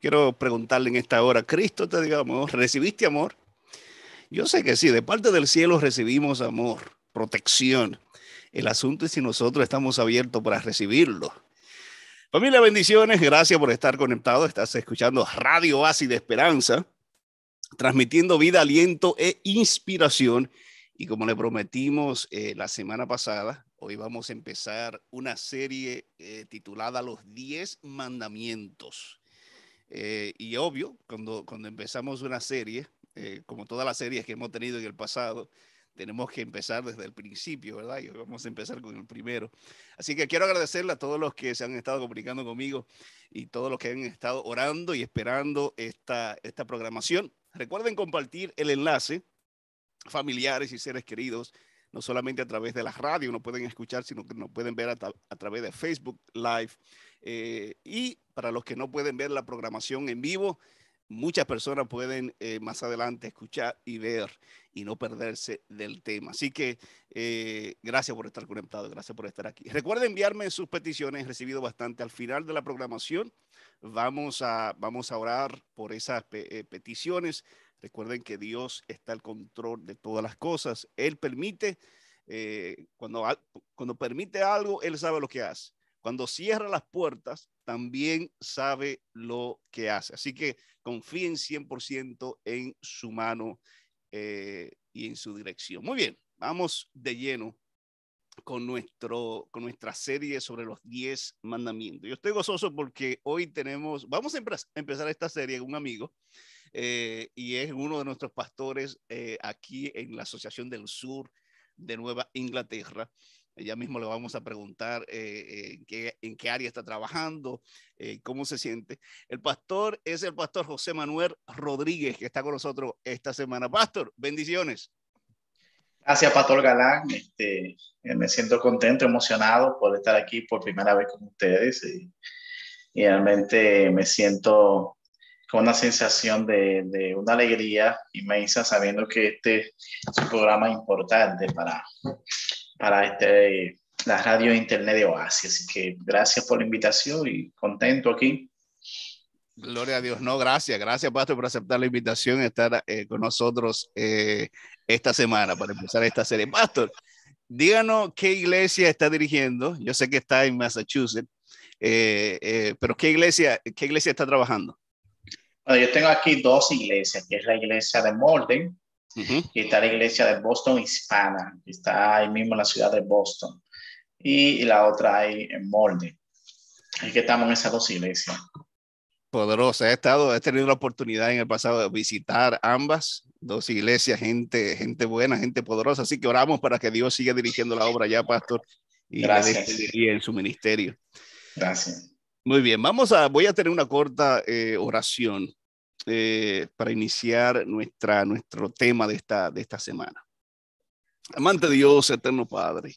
Quiero preguntarle en esta hora, ¿Cristo te dio amor? ¿Recibiste amor? Yo sé que sí, de parte del cielo recibimos amor, protección. El asunto es si nosotros estamos abiertos para recibirlo. Familia, bendiciones. Gracias por estar conectado. Estás escuchando Radio Base de Esperanza, transmitiendo vida, aliento e inspiración. Y como le prometimos eh, la semana pasada, hoy vamos a empezar una serie eh, titulada Los 10 Mandamientos. Eh, y obvio, cuando, cuando empezamos una serie, como todas las series que hemos tenido en el pasado, tenemos que empezar desde el principio, ¿verdad? Y vamos a empezar con el primero. Así que quiero agradecerle a todos los que se han estado comunicando conmigo y todos los que han estado orando y esperando esta, esta programación. Recuerden compartir el enlace, familiares y seres queridos, no solamente a través de la radio, nos pueden escuchar, sino que nos pueden ver a, través de Facebook Live. Eh, y para los que no pueden ver la programación en vivo, muchas personas pueden eh, más adelante escuchar y ver y no perderse del tema. Así que eh, gracias por estar conectado, gracias por estar aquí. Recuerden enviarme sus peticiones, he recibido bastante al final de la programación. Vamos a, vamos a orar por esas peticiones. Recuerden que Dios está al control de todas las cosas. Él permite, cuando, cuando permite algo, Él sabe lo que hace. Cuando cierra las puertas, también sabe lo que hace. Así que confíen 100% en su mano eh, y en su dirección. Muy bien, vamos de lleno con, nuestro, con nuestra serie sobre los 10 mandamientos. Yo estoy gozoso porque hoy tenemos, vamos a empezar esta serie con un amigo eh, y es uno de nuestros pastores eh, aquí en la Asociación del Sur de Nueva Inglaterra. Ya mismo le vamos a preguntar eh, eh, en, qué, área está trabajando, eh, cómo se siente. El pastor es el pastor José Manuel Rodríguez, que está con nosotros esta semana. Pastor, bendiciones. Gracias, Pastor Galán. Este, me siento contento, emocionado por estar aquí por primera vez con ustedes y, realmente me siento con una sensación de, de, una alegría inmensa sabiendo que este es un programa importante para, para este, la radio internet de Oasis. Así que gracias por la invitación y contento aquí. Gloria a Dios. No, gracias. Gracias, Pastor, por aceptar la invitación y estar eh, con nosotros eh, esta semana para empezar esta serie. Pastor, díganos qué iglesia está dirigiendo. Yo sé que está en Massachusetts, eh, pero ¿qué iglesia, ¿qué iglesia está trabajando? Bueno, yo tengo aquí dos iglesias, que es la iglesia de Molden, y está la iglesia de Boston Hispana, que está ahí mismo en la ciudad de Boston, y, la otra ahí en Molde. Ahí que estamos en esas dos iglesias. Poderosa, he estado, he tenido la oportunidad en el pasado de visitar ambas dos iglesias, gente, gente buena, gente poderosa, así que oramos para que Dios siga dirigiendo la obra ya, pastor, y Gracias. en su ministerio. Gracias. Muy bien, vamos a, voy a tener una corta eh, oración eh, para iniciar nuestra, nuestro tema de esta, de esta semana. Amante Dios, eterno Padre,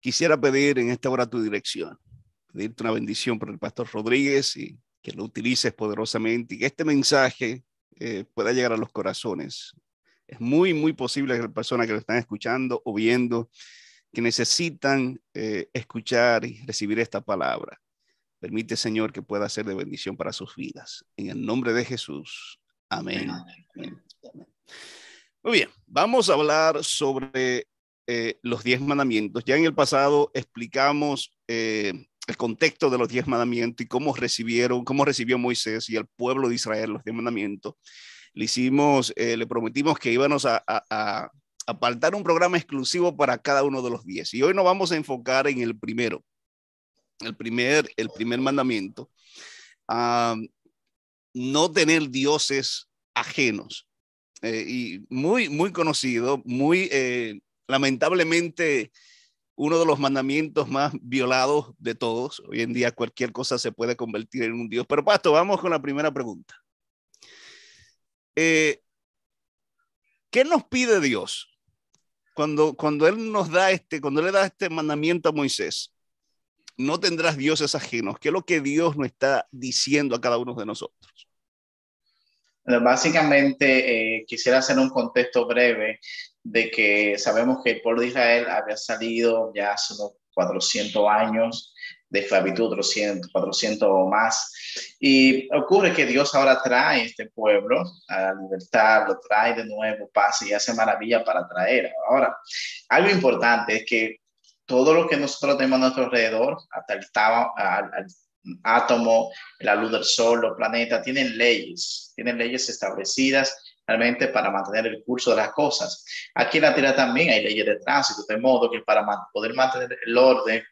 quisiera pedir en esta hora tu dirección, pedirte una bendición por el pastor Rodríguez y que lo utilices poderosamente y que este mensaje eh, pueda llegar a los corazones. Es muy, muy posible que las personas que lo están escuchando o viendo, que necesitan escuchar y recibir esta palabra, Permite, Señor, que pueda ser de bendición para sus vidas. En el nombre de Jesús. Amén. Muy bien, vamos a hablar sobre eh, los diez mandamientos. Ya en el pasado explicamos eh, el contexto de los diez mandamientos y cómo recibieron, cómo recibió Moisés y el pueblo de Israel los diez mandamientos. Le hicimos, eh, le prometimos que íbamos a, a apartar un programa exclusivo para cada uno de los diez. Y hoy nos vamos a enfocar en el primero, el primer, el primer mandamiento, no tener dioses ajenos. Eh, y muy, muy conocido, muy eh, lamentablemente uno de los mandamientos más violados de todos. Hoy en día cualquier cosa se puede convertir en un dios. Pero Pasto, vamos con la primera pregunta. Eh, ¿Qué nos pide Dios cuando, cuando Él nos da este, cuando le da este mandamiento a Moisés? No tendrás dioses ajenos. ¿Qué es lo que Dios nos está diciendo a cada uno de nosotros? Básicamente, eh, quisiera hacer un contexto breve de que sabemos que el pueblo de Israel había salido ya hace unos 400 años de esclavitud, 300, 400 o más. Y ocurre que Dios ahora trae este pueblo a la libertad, lo trae de nuevo, paz y hace maravilla para traer. Ahora, algo importante es que todo lo que nosotros tenemos a nuestro alrededor, hasta el, el átomo, la luz del sol, los planetas, tienen leyes, tienen leyes establecidas realmente para mantener el curso de las cosas. Aquí en la Tierra también hay leyes de tránsito, de modo que para poder mantener el orden,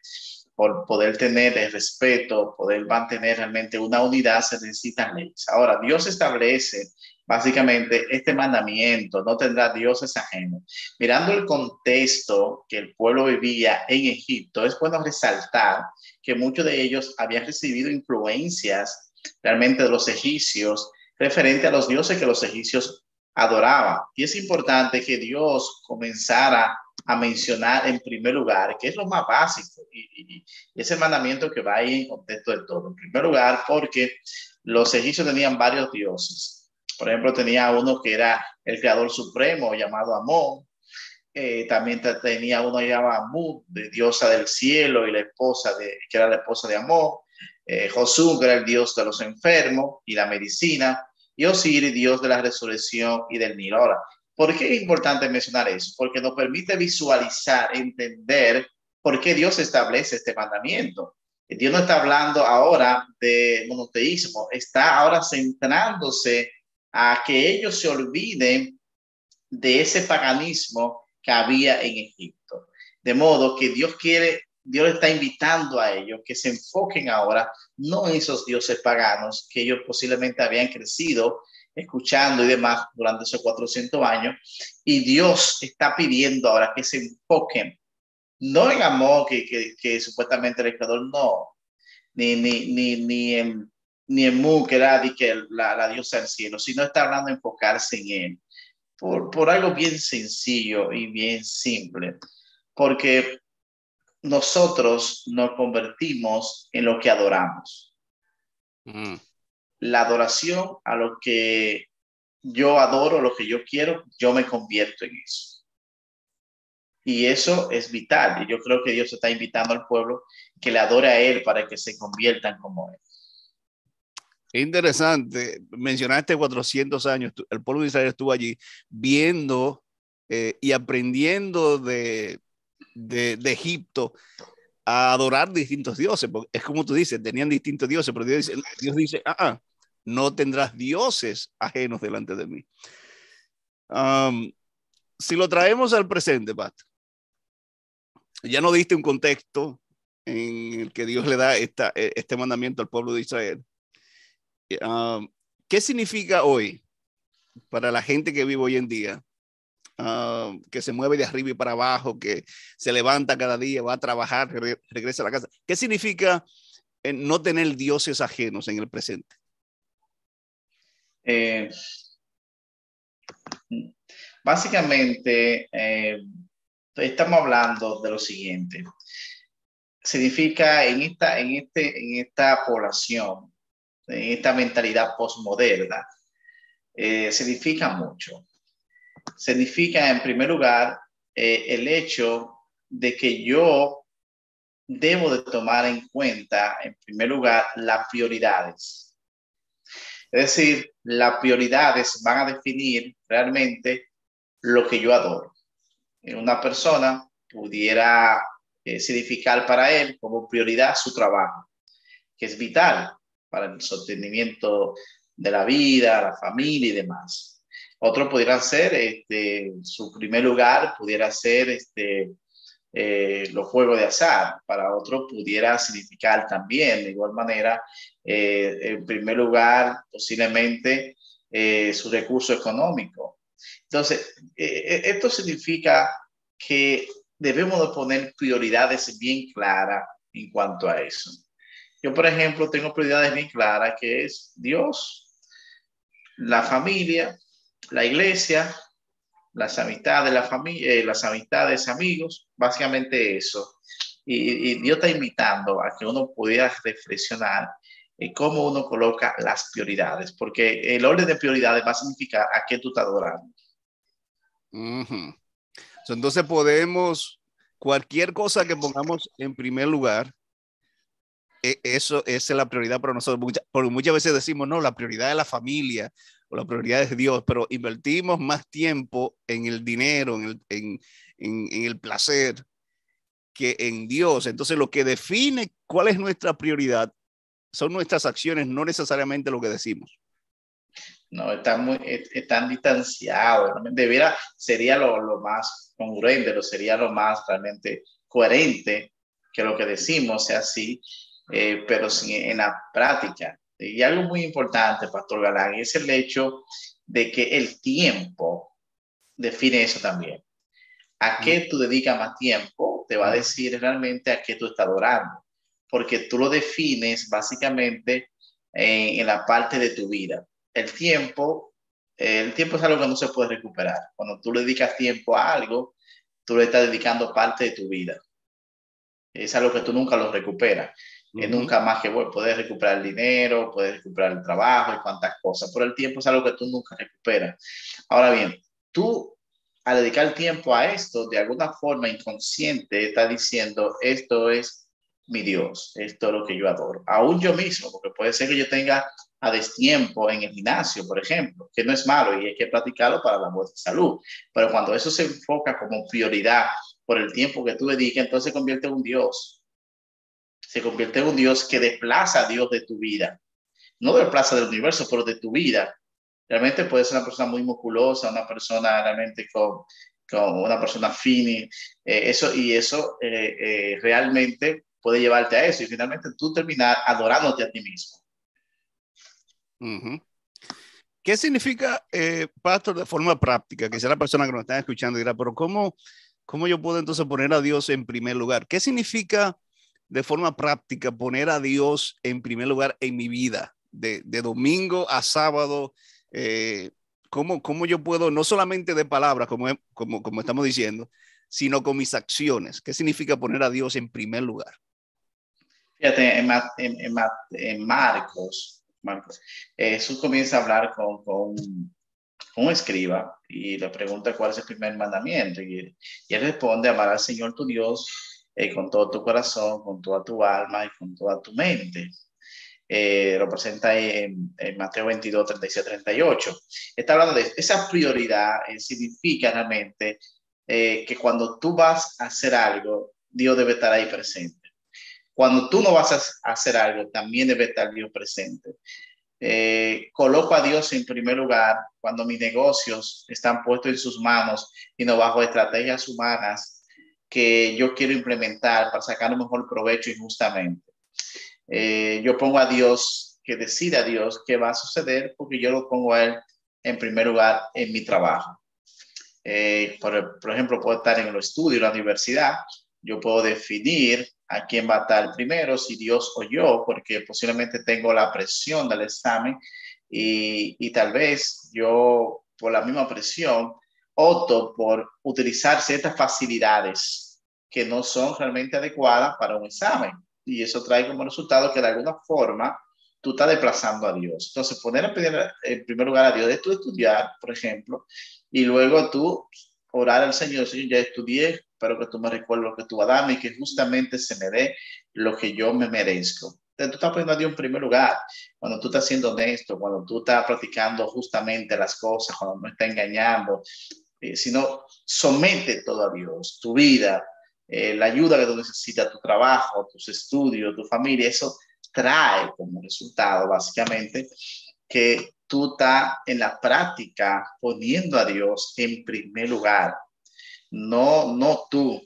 por poder tener el respeto, poder mantener realmente una unidad, se necesitan leyes. Ahora, Dios establece básicamente este mandamiento, no tendrá dioses ajenos. Mirando el contexto que el pueblo vivía en Egipto, es bueno resaltar que muchos de ellos habían recibido influencias realmente de los egipcios referente a los dioses que los egipcios adoraban. Y es importante que Dios comenzara a mencionar en primer lugar, que es lo más básico, y, ese mandamiento que va ahí en contexto de todo. En primer lugar, porque los egipcios tenían varios dioses. Por ejemplo, tenía uno que era el creador supremo, llamado Amón. Eh, también tenía uno llamado Amú, de diosa del cielo, y la esposa de, que era la esposa de Amón. Eh, que era el dios de los enfermos y la medicina. Y Osiris, dios de la resurrección y del Nilo. Ahora, ¿Por qué es importante mencionar eso? Porque nos permite visualizar, entender por qué Dios establece este mandamiento. Dios no está hablando ahora de monoteísmo, está ahora centrándose a que ellos se olviden de ese paganismo que había en Egipto. De modo que Dios quiere, Dios está invitando a ellos que se enfoquen ahora no en esos dioses paganos que ellos posiblemente habían crecido escuchando y demás durante esos 400 años. Y Dios está pidiendo ahora que se enfoquen, no en amor, que, que, supuestamente el creador no, ni, ni, ni, ni en, ni en Mu, que era que la, la, diosa del cielo, sino está hablando de enfocarse en él. Por, por algo bien sencillo y bien simple. Porque nosotros nos convertimos en lo que adoramos. Mm la adoración a lo que yo adoro, lo que yo quiero, yo me convierto en eso. Y eso es vital. Y yo creo que Dios está invitando al pueblo que le adore a Él para que se conviertan como Él. Interesante. Mencionaste 400 años. El pueblo de Israel estuvo allí viendo eh, y aprendiendo de, de, de, Egipto a adorar distintos dioses. Es como tú dices, tenían distintos dioses, pero Dios dice, Dios dice ah, ah no tendrás dioses ajenos delante de mí. si lo traemos al presente, Pat, ya no diste un contexto en el que Dios le da esta, e, este mandamiento al pueblo de Israel. ¿Qué significa hoy para la gente que vive hoy en día? que se mueve de arriba y para abajo, que se levanta cada día, va a trabajar, regresa a la casa. ¿Qué significa eh, no tener dioses ajenos en el presente? Eh, básicamente, eh, estamos hablando de lo siguiente. Significa en esta, en este, en esta población, en esta mentalidad postmoderna, eh, significa mucho. Significa, en primer lugar, el hecho de que yo debo de tomar en cuenta, en primer lugar, las prioridades es decir, las prioridades van a definir realmente lo que yo adoro. Una persona pudiera eh, significar para él como prioridad su trabajo, que es vital para el sostenimiento de la vida, la familia y demás. Otro pudiera ser, este, su primer lugar pudiera ser este, eh, los juegos de azar. Para otro pudiera significar también, de igual manera, eh, en primer lugar, posiblemente eh, su recurso económico. Entonces, esto significa que debemos de poner prioridades bien claras en cuanto a eso. Yo, por ejemplo, tengo prioridades bien claras, que es Dios, la familia, la iglesia las amistades, la familia, eh, las amistades, amigos, básicamente eso. Y, Dios está invitando a que uno pudiera reflexionar en cómo uno coloca las prioridades, porque el orden de prioridades va a significar a qué tú estás adorando. Entonces podemos cualquier cosa que pongamos en primer lugar, eso esa es la prioridad para nosotros. porque muchas veces decimos, no, la prioridad es la familia o la prioridad es Dios, pero invertimos más tiempo en el dinero, en el, en, en el placer, que en Dios. Entonces, lo que define cuál es nuestra prioridad son nuestras acciones, no necesariamente lo que decimos. No, están muy, están distanciados. Debiera, sería lo, lo más congruente, lo sería lo más realmente coherente que lo que decimos sea así, eh, pero sin, en la práctica. Y algo muy importante, Pastor Galán, es el hecho de que el tiempo define eso también. ¿A qué tú dedicas más tiempo? Te va a decir realmente a qué tú estás adorando, porque tú lo defines básicamente en, en la parte de tu vida. El tiempo, el tiempo es algo que no se puede recuperar. Cuando tú le dedicas tiempo a algo, tú le estás dedicando parte de tu vida. Es algo que tú nunca lo recuperas. Nunca más que bueno, puedes recuperar el dinero, puedes recuperar el trabajo y cuantas cosas, pero el tiempo es algo que tú nunca recuperas. Ahora bien, tú al dedicar tiempo a esto, de alguna forma inconsciente, estás diciendo, esto es mi Dios, esto es lo que yo adoro. Aún yo mismo, porque puede ser que yo tenga a destiempo en el gimnasio, por ejemplo, que no es malo y hay que practicarlo para la buena salud. Pero cuando eso se enfoca como prioridad por el tiempo que tú dedicas, entonces se convierte en un Dios. Se convierte en un Dios que desplaza a Dios de tu vida. No desplaza del universo, pero de tu vida. Realmente puede ser una persona muy musculosa, una persona realmente con, con una persona fini, eh, eso, y eso eh, eh, realmente puede llevarte a eso y finalmente tú terminar adorándote a ti mismo. ¿Qué significa, eh, pastor, de forma práctica? Sea la persona que nos está escuchando dirá, pero ¿cómo, ¿cómo yo puedo entonces poner a Dios en primer lugar? ¿Qué significa de forma práctica poner a Dios en primer lugar en mi vida? De, de domingo a sábado, eh, ¿cómo, ¿cómo, yo puedo, no solamente de palabras, como, como, como estamos diciendo, sino con mis acciones? ¿Qué significa poner a Dios en primer lugar? Fíjate, en, en, en Marcos Marcos. Jesús comienza a hablar con, con, un escriba y le pregunta cuál es el primer mandamiento. Y, él responde, amar al Señor tu Dios eh, con todo tu corazón, con toda tu alma y con toda tu mente. Eh, lo presenta en, en, Mateo 22, 37, 38. Está hablando de esa prioridad, eh, significa realmente que cuando tú vas a hacer algo, Dios debe estar ahí presente. Cuando tú no vas a hacer algo, también debe estar Dios presente. Eh, coloco a Dios en primer lugar cuando mis negocios están puestos en sus manos y no bajo estrategias humanas que yo quiero implementar para sacar un mejor provecho injustamente. Eh, yo pongo a Dios, que decida a Dios qué va a suceder porque yo lo pongo a Él en primer lugar en mi trabajo. Eh, por, por, ejemplo, puedo estar en el estudio, en la universidad, yo puedo definir a quién va a estar primero, si Dios o yo, porque posiblemente tengo la presión del examen y, y tal vez yo, por la misma presión, opto por utilizar ciertas facilidades que no son realmente adecuadas para un examen. Y eso trae como resultado que de alguna forma tú estás desplazando a Dios. Entonces, poner a pedir en primer lugar a Dios de tú estudiar, por ejemplo, y luego tú orar al Señor, Señor, ya estudié, pero que tú me recuerdes lo que tú vas a darme y que justamente se me dé lo que yo me merezco. Entonces, tú estás poniendo a Dios en primer lugar. Cuando tú estás siendo honesto, cuando tú estás practicando justamente las cosas, cuando no estás engañando, eh, sino somete todo a Dios, tu vida, eh, la ayuda que tú necesitas, tu trabajo, tus estudios, tu familia, eso trae como resultado básicamente que tú estás en la práctica poniendo a Dios en primer lugar no, no tú,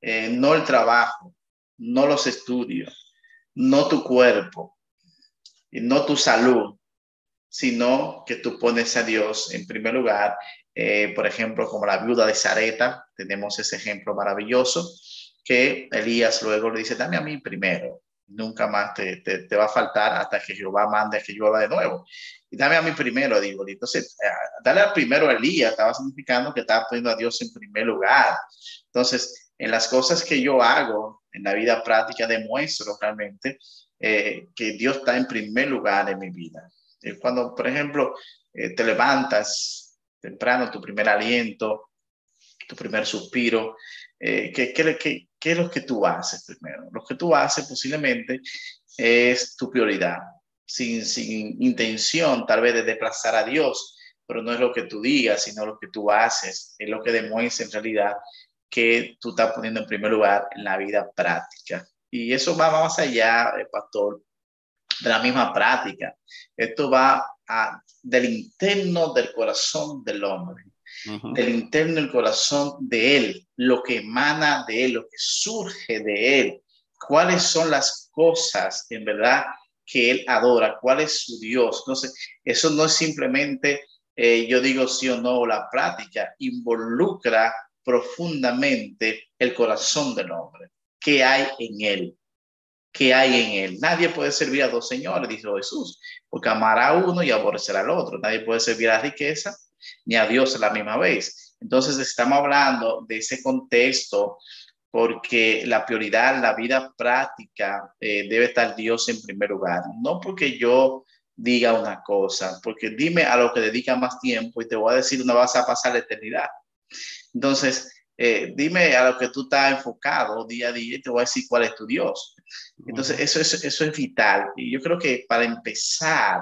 eh, no el trabajo, no los estudios, no tu cuerpo, no tu salud, sino que tú pones a Dios en primer lugar. Eh, por ejemplo, como la viuda de Zareta, tenemos ese ejemplo maravilloso que Elías luego le dice, dame a mí primero, nunca más te, te, va a faltar hasta que Jehová mande que llueva de nuevo. Y dame a mí primero, digo. Entonces, eh, darle al primero a Elías estaba significando que estaba poniendo a Dios en primer lugar. Entonces, en las cosas que yo hago en la vida práctica, demuestro realmente eh, que Dios está en primer lugar en mi vida. Cuando, por ejemplo, eh, te levantas temprano, tu primer aliento, tu primer suspiro, eh, ¿qué, qué, qué, es lo que tú haces primero? Lo que tú haces posiblemente es tu prioridad, sin, sin intención tal vez de desplazar a Dios, pero no es lo que tú digas, sino lo que tú haces, es lo que demuestra en realidad que tú estás poniendo en primer lugar en la vida práctica. Y eso va más allá, eh, pastor, de la misma práctica. Esto va a, del interno del corazón del hombre, del interno del corazón de él, lo que emana de él, lo que surge de él, cuáles son las cosas en verdad que él adora, cuál es su Dios. Entonces, eso no es simplemente, eh, yo digo sí o no, la práctica, involucra profundamente el corazón del hombre. ¿Qué hay en él? ¿Qué hay en él? Nadie puede servir a dos señores, dijo Jesús, porque amará a uno y aborrecerá al otro. Nadie puede servir a la riqueza ni a Dios a la misma vez. Entonces estamos hablando de ese contexto porque la prioridad, la vida práctica, eh, debe estar Dios en primer lugar. No porque yo diga una cosa, porque dime a lo que dedica más tiempo y te voy a decir no vas a pasar la eternidad. Entonces, eh, dime a lo que tú estás enfocado día a día y te voy a decir cuál es tu Dios. Entonces, eso, eso, eso es vital. Y yo creo que para empezar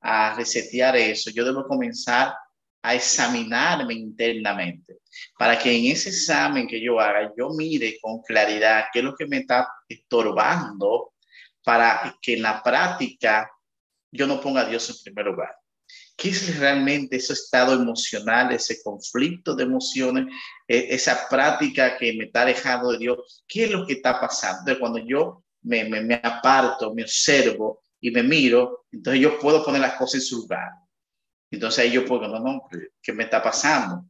a resetear eso, yo debo comenzar a examinarme internamente, para que en ese examen que yo haga, yo mire con claridad qué es lo que me está estorbando para que en la práctica yo no ponga a Dios en primer lugar. ¿Qué es realmente ese estado emocional, ese conflicto de emociones, e, esa práctica que me está alejando de Dios? ¿Qué es lo que está pasando? cuando yo me, me, me aparto, me observo y me miro, entonces yo puedo poner las cosas en su lugar. Entonces ahí yo puedo, no, no, ¿qué me está pasando?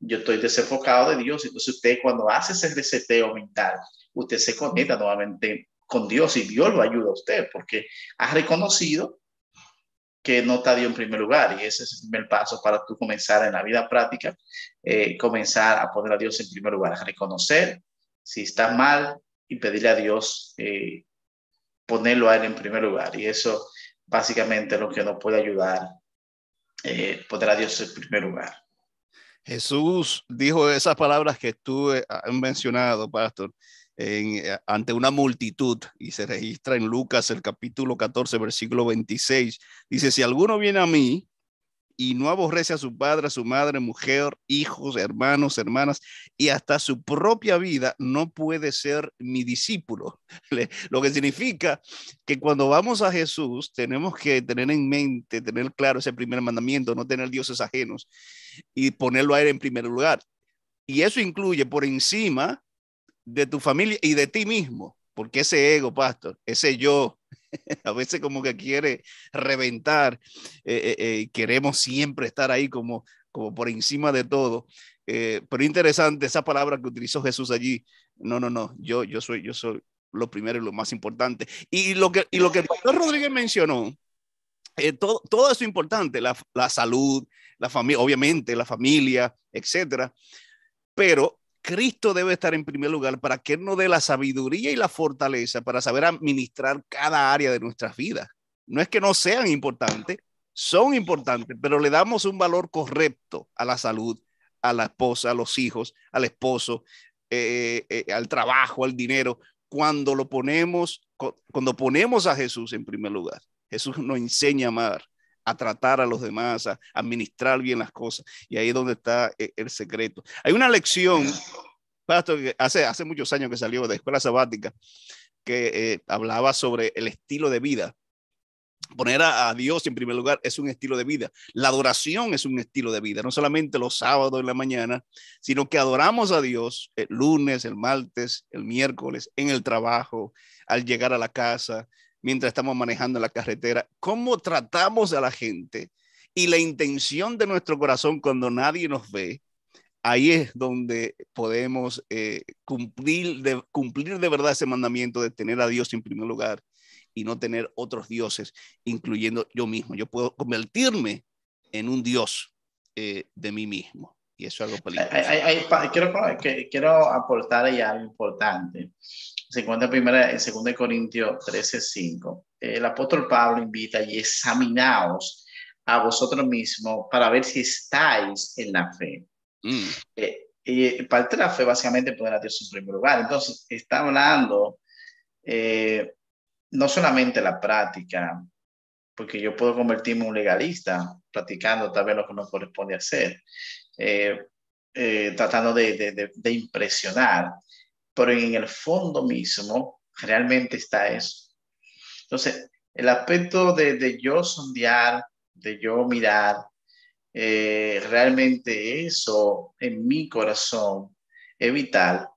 Yo estoy desenfocado de Dios. Entonces usted cuando hace ese reseteo mental, usted se conecta nuevamente con Dios y Dios lo ayuda a usted porque ha reconocido que no está Dios en primer lugar y ese es el primer paso para tú comenzar en la vida práctica, eh, comenzar a poner a Dios en primer lugar, a reconocer si está mal y pedirle a Dios eh, ponerlo a Él en primer lugar y eso básicamente es lo que nos puede ayudar, eh, poner a Dios en primer lugar. Jesús dijo esas palabras que tú has mencionado, pastor, eh, ante una multitud y se registra en Lucas el capítulo 14, versículo 26. Dice, si alguno viene a mí y no aborrece a su padre, a su madre, mujer, hijos, hermanos, hermanas y hasta su propia vida, no puede ser mi discípulo. Lo que significa que cuando vamos a Jesús tenemos que tener en mente, tener claro ese primer mandamiento, no tener dioses ajenos y ponerlo a él en primer lugar. Y eso incluye por encima de tu familia y de ti mismo, porque ese ego, pastor, ese yo, a veces como que quiere reventar, eh, eh, eh, queremos siempre estar ahí como, como por encima de todo. pero interesante esa palabra que utilizó Jesús allí. No, no, no, yo, yo soy, yo soy lo primero y lo más importante. Y lo que, y lo que el pastor Rodríguez mencionó, todo, todo eso es importante, la, la salud, la familia, obviamente la familia, etcétera. Pero Cristo debe estar en primer lugar para que Él nos dé la sabiduría y la fortaleza para saber administrar cada área de nuestras vidas. No es que no sean importantes, son importantes, pero le damos un valor correcto a la salud, a la esposa, a los hijos, al esposo, eh, eh, al trabajo, al dinero, cuando lo ponemos, cuando ponemos a Jesús en primer lugar. Jesús nos enseña a amar, a tratar a los demás, a administrar bien las cosas. Y ahí es donde está eh, el secreto. Hay una lección, pastor, que hace, hace muchos años que salió de escuela sabática, que eh, hablaba sobre el estilo de vida. Poner a, Dios en primer lugar es un estilo de vida. La adoración es un estilo de vida, no solamente los sábados en la mañana, sino que adoramos a Dios el lunes, el martes, el miércoles, en el trabajo, al llegar a la casa, mientras estamos manejando la carretera, cómo tratamos a la gente y la intención de nuestro corazón cuando nadie nos ve, ahí es donde podemos eh, cumplir, de, cumplir de verdad ese mandamiento de tener a Dios en primer lugar y no tener otros dioses, incluyendo yo mismo. Yo puedo convertirme en un Dios eh, de mí mismo. Y eso es algo peligroso. quiero, quiero aportar ahí algo importante se encuentra primera, en 2 Corintios 13, 5. El apóstol Pablo invita y examinaos a vosotros mismos para ver si estáis en la fe. Mm. Eh, y parte de la fe básicamente poner a Dios en primer lugar. Entonces, está hablando eh, no solamente la práctica, porque yo puedo convertirme en un legalista practicando tal vez lo que me corresponde hacer, eh, eh, tratando de, de, impresionar, pero en el fondo mismo realmente está eso. Entonces, el aspecto de, de yo sondear, de yo mirar, eh, realmente eso en mi corazón es vital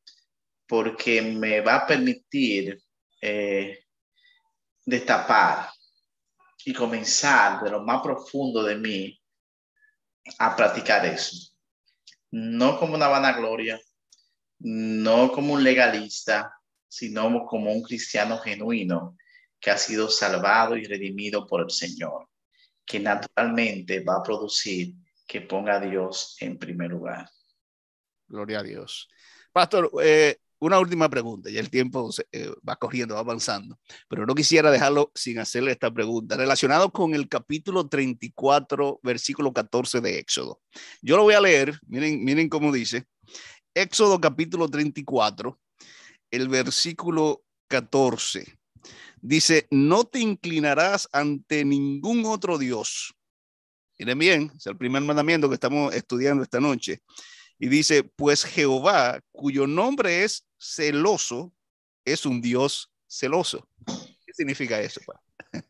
porque me va a permitir eh, destapar y comenzar de lo más profundo de mí a practicar eso. No como una vanagloria, no como un legalista, sino como un cristiano genuino que ha sido salvado y redimido por el Señor que naturalmente va a producir que ponga a Dios en primer lugar. Gloria a Dios. Pastor, eh, una última pregunta, ya el tiempo eh, va corriendo, va avanzando, pero no quisiera dejarlo sin hacerle esta pregunta, relacionado con el capítulo 34, versículo 14 de Éxodo. Yo lo voy a leer, miren, miren cómo dice, Éxodo capítulo 34, el versículo 14. Dice, no te inclinarás ante ningún otro Dios. Miren bien, es el primer mandamiento que estamos estudiando esta noche. Y dice, pues Jehová, cuyo nombre es celoso, es un Dios celoso. ¿Qué significa eso?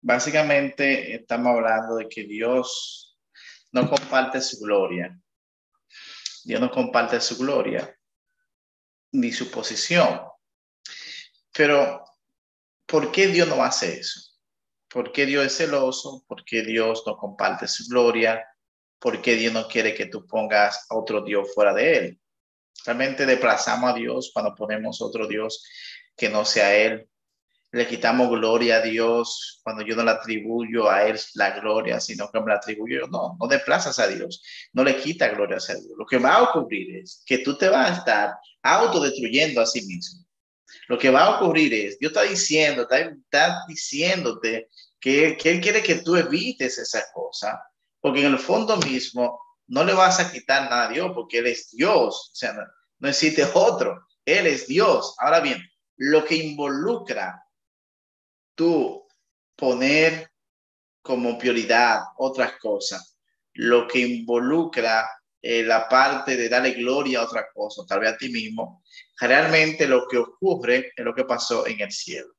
Básicamente estamos hablando de que Dios no comparte su gloria. Dios no comparte su gloria ni su posición. Pero ¿Por qué Dios no hace eso? ¿Por qué Dios es celoso? ¿Por qué Dios no comparte su gloria? ¿Por qué Dios no quiere que tú pongas a otro Dios fuera de Él? Realmente desplazamos a Dios cuando ponemos otro Dios que no sea Él. Le quitamos gloria a Dios cuando yo no le atribuyo a Él la gloria, sino que me la atribuyo. No, no desplazas a Dios, no le quita gloria a Dios. Lo que va a ocurrir es que tú te vas a estar autodestruyendo a sí mismo. Lo que va a ocurrir es, Dios está diciendo, está, diciéndote que, que, Él quiere que tú evites esa cosa, porque en el fondo mismo no le vas a quitar nada a Dios, porque Él es Dios, o sea, no, no existe otro, Él es Dios. Ahora bien, lo que involucra tú poner como prioridad otras cosas, lo que involucra eh, la parte de darle gloria a otra cosa, tal vez a ti mismo, realmente lo que ocurre es lo que pasó en el cielo.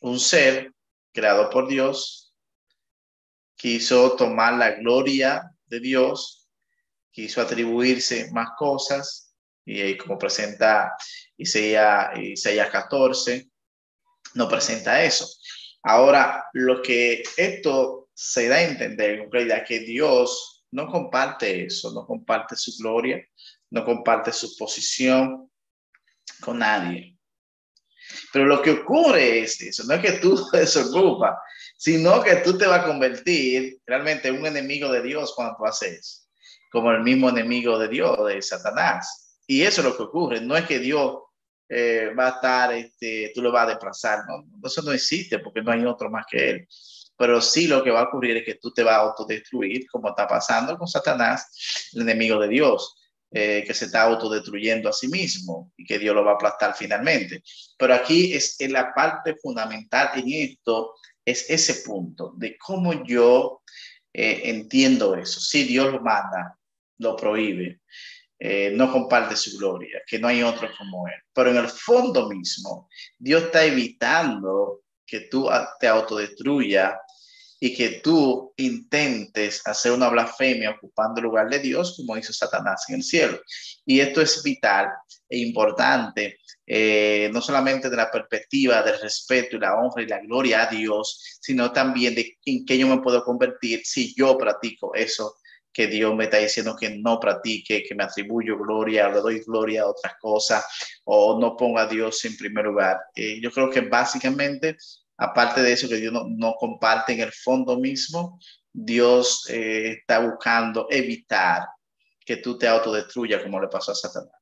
Un ser creado por Dios quiso tomar la gloria de Dios, quiso atribuirse más cosas, y como presenta Isaías, Isaías 14, no presenta eso. Ahora, lo que esto se da a entender en realidad que Dios no comparte eso, no comparte su gloria, no comparte su posición con nadie. Pero lo que ocurre es eso, no es que tú te desocupas, sino que tú te vas a convertir realmente en un enemigo de Dios cuando tú haces como el mismo enemigo de Dios, de Satanás. Y eso es lo que ocurre, no es que Dios eh, va a estar, este, tú lo vas a desplazar, no, eso no existe porque no hay otro más que Él pero sí lo que va a ocurrir es que tú te vas a autodestruir, como está pasando con Satanás, el enemigo de Dios, eh, que se está autodestruyendo a sí mismo y que Dios lo va a aplastar finalmente. Pero aquí es en la parte fundamental en esto, es ese punto de cómo yo eh, entiendo eso. Si Dios lo manda, lo prohíbe, eh, no comparte su gloria, que no hay otro como Él. Pero en el fondo mismo, Dios está evitando que tú te autodestruya y que tú intentes hacer una blasfemia ocupando el lugar de Dios, como hizo Satanás en el cielo. Y esto es vital e importante, eh, no solamente de la perspectiva del respeto y la honra y la gloria a Dios, sino también de en qué yo me puedo convertir si yo practico eso que Dios me está diciendo que no practique, que me atribuyo gloria, le doy gloria a otras cosas o no ponga a Dios en primer lugar. Eh, yo creo que básicamente, aparte de eso que Dios no, comparte en el fondo mismo, Dios eh, está buscando evitar que tú te autodestruyas como le pasó a Satanás.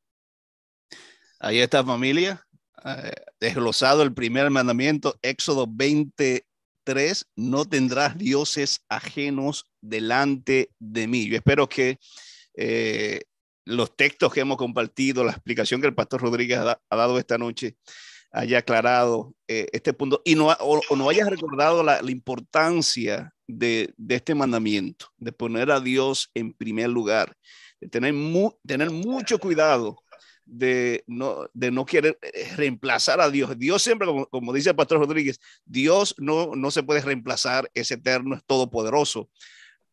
Ahí está familia, eh, desglosado el primer mandamiento, Éxodo 20, Tres, no tendrás dioses ajenos delante de mí. Yo espero que eh, los textos que hemos compartido, la explicación que el pastor Rodríguez ha, dado esta noche, haya aclarado eh, este punto y no, o, no hayas recordado la, importancia de, de, este mandamiento, de poner a Dios en primer lugar, de tener, tener mucho cuidado de no, de no querer eh, reemplazar a Dios. Dios siempre, como, como, dice el pastor Rodríguez, Dios no, no se puede reemplazar, es eterno, es todopoderoso.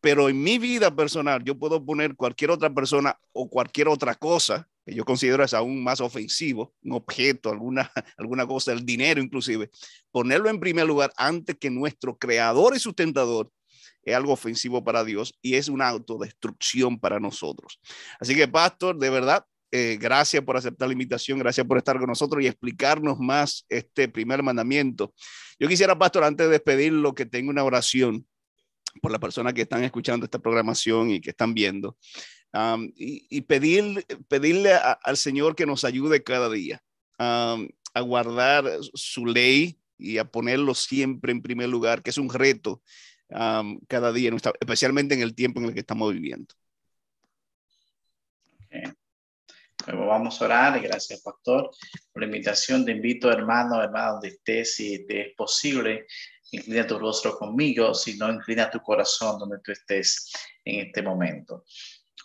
Pero en mi vida personal, yo puedo poner cualquier otra persona o cualquier otra cosa que yo considero es aún más ofensivo, un objeto, alguna, alguna cosa, el dinero inclusive, ponerlo en primer lugar antes que nuestro creador y sustentador es algo ofensivo para Dios y es una autodestrucción para nosotros. Así que, pastor, de verdad, eh, gracias por aceptar la invitación, gracias por estar con nosotros y explicarnos más este primer mandamiento. Yo quisiera, pastor, antes de despedirlo, que tenga una oración por las personas que están escuchando esta programación y que están viendo. y, pedir, pedirle al Señor que nos ayude cada día a guardar su ley y a ponerlo siempre en primer lugar, que es un reto cada día, especialmente en el tiempo en el que estamos viviendo. Vamos a orar gracias, pastor, por la invitación. Te invito, hermano, hermano, donde estés, si te es posible, inclina tu rostro conmigo, si no, inclina tu corazón donde tú estés en este momento.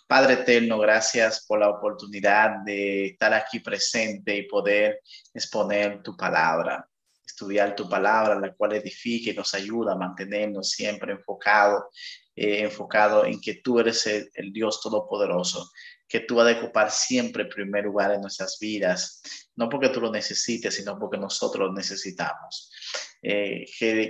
Padre eterno, gracias por la oportunidad de estar aquí presente y poder exponer tu palabra, estudiar tu palabra, la cual edifica y nos ayuda a mantenernos siempre enfocados, eh, enfocado en que tú eres el Dios Todopoderoso que tú has de ocupar siempre el primer lugar en nuestras vidas, no porque tú lo necesites, sino porque nosotros lo necesitamos. Eh,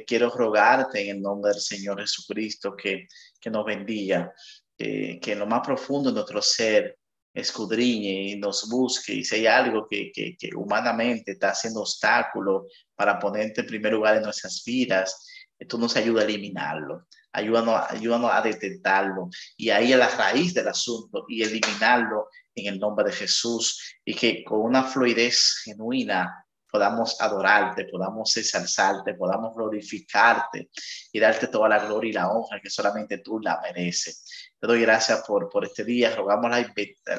quiero rogarte en el nombre del Señor Jesucristo que, que nos bendiga, que en lo más profundo de nuestro ser escudriñe y nos busque. Y si hay algo que, que, que humanamente está haciendo obstáculo para ponerte en primer lugar en nuestras vidas, tú nos ayuda a eliminarlo ayúdanos, ayúdanos a detectarlo y ahí a la raíz del asunto y eliminarlo en el nombre de Jesús. Y que con una fluidez genuina podamos adorarte, podamos exalzarte, podamos glorificarte y darte toda la gloria y la honra que solamente tú la mereces. Te doy gracias por, por este día, rogamos la,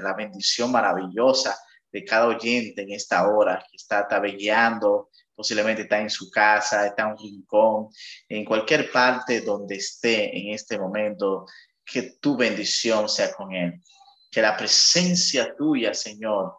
la bendición maravillosa de cada oyente en esta hora que está tabellando, posiblemente está en su casa, está en un rincón, en cualquier parte donde esté en este momento, que tu bendición sea con él, que la presencia tuya, Señor,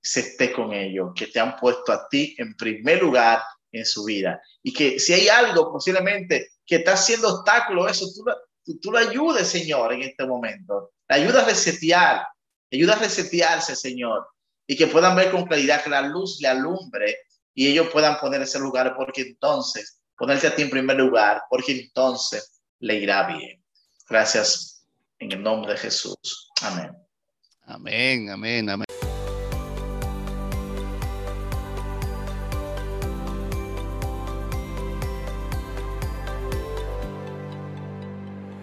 se esté con ellos, que te han puesto a ti en primer lugar en su vida. Y que si hay algo posiblemente que está haciendo obstáculo, eso tú, tú, lo ayudes, Señor, en este momento. La ayuda a resetear, ayuda a resetearse, Señor, y que puedan ver con claridad que la luz le alumbre y ellos puedan poner ese lugar, porque entonces, ponerse a ti en primer lugar, porque entonces le irá bien. Gracias en el nombre de Jesús. Amén. Amén, amén, amén.